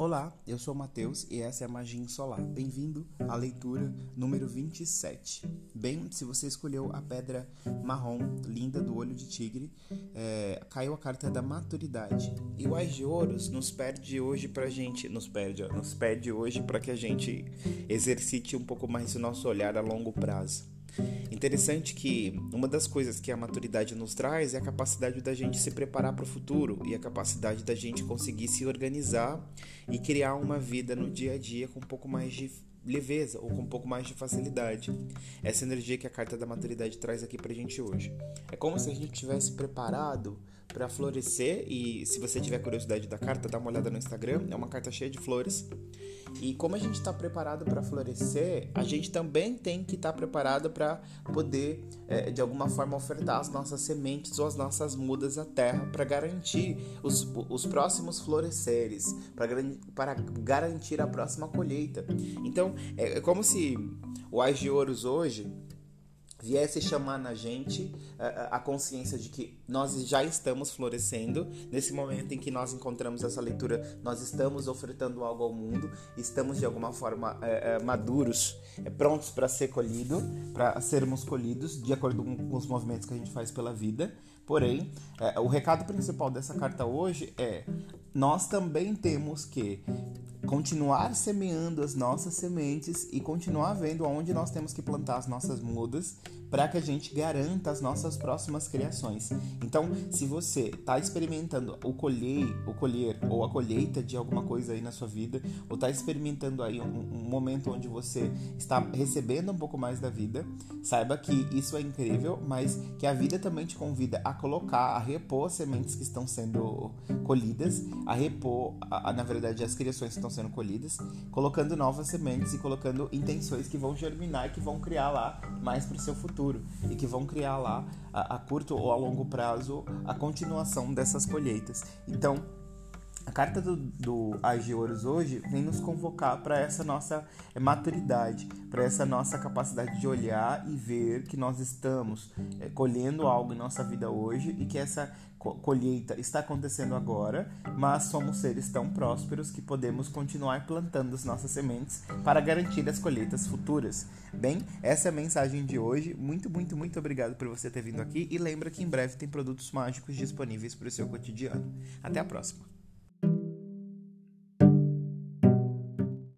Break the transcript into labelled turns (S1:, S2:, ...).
S1: Olá, eu sou Matheus e essa é a Magia Solar. Bem-vindo à leitura número 27. Bem, se você escolheu a pedra marrom linda do olho de tigre, é, caiu a carta da maturidade. E o Ais de Ouros nos perde hoje pra gente, nos perde, nos perde hoje para que a gente exercite um pouco mais o nosso olhar a longo prazo. Interessante que uma das coisas que a maturidade nos traz é a capacidade da gente se preparar para o futuro e a capacidade da gente conseguir se organizar e criar uma vida no dia a dia com um pouco mais de leveza ou com um pouco mais de facilidade. Essa energia que a carta da maturidade traz aqui pra gente hoje. É como se a gente tivesse preparado para florescer e se você tiver curiosidade da carta, dá uma olhada no Instagram, é uma carta cheia de flores. E como a gente está preparado para florescer, a gente também tem que estar tá preparado para poder, é, de alguma forma, ofertar as nossas sementes ou as nossas mudas à terra para garantir os, os próximos floresceres, para garantir a próxima colheita. Então, é, é como se o Ais de Ouros hoje viesse chamar na gente a, a, consciência de que nós já estamos florescendo. Nesse momento em que nós encontramos essa leitura nós estamos ofertando algo ao mundo estamos de alguma forma é, é, maduros é, prontos para ser colhido para sermos colhidos de acordo com os movimentos que a gente faz pela vida. Porém é, o recado principal dessa carta hoje é nós também temos que continuar semeando as nossas sementes e continuar vendo aonde nós temos que plantar as nossas mudas para que a gente garanta as nossas próximas criações. Então, se você está experimentando o colher, o colher ou a colheita de alguma coisa aí na sua vida, ou está experimentando aí um, um, momento onde você está recebendo um pouco mais da vida, saiba que isso é incrível, mas que a vida também te convida a colocar, a repor as sementes que estão sendo colhidas, a repor, a, a, na verdade, as criações que estão sendo colhidas, colocando novas sementes e colocando intenções que vão germinar e que vão criar lá mais para o seu futuro futuro e que vão criar lá a, a curto ou a longo prazo a continuação dessas colheitas. Então, a carta do, do Agioros hoje vem nos convocar para essa nossa maturidade, para essa nossa capacidade de olhar e ver que nós estamos é, colhendo algo em nossa vida hoje e que essa colheita está acontecendo agora, mas somos seres tão prósperos que podemos continuar plantando as nossas sementes para garantir as colheitas futuras. Bem, essa é a mensagem de hoje. Muito, muito, muito obrigado por você ter vindo aqui e lembra que em breve tem produtos mágicos disponíveis para o seu cotidiano. Até a próxima!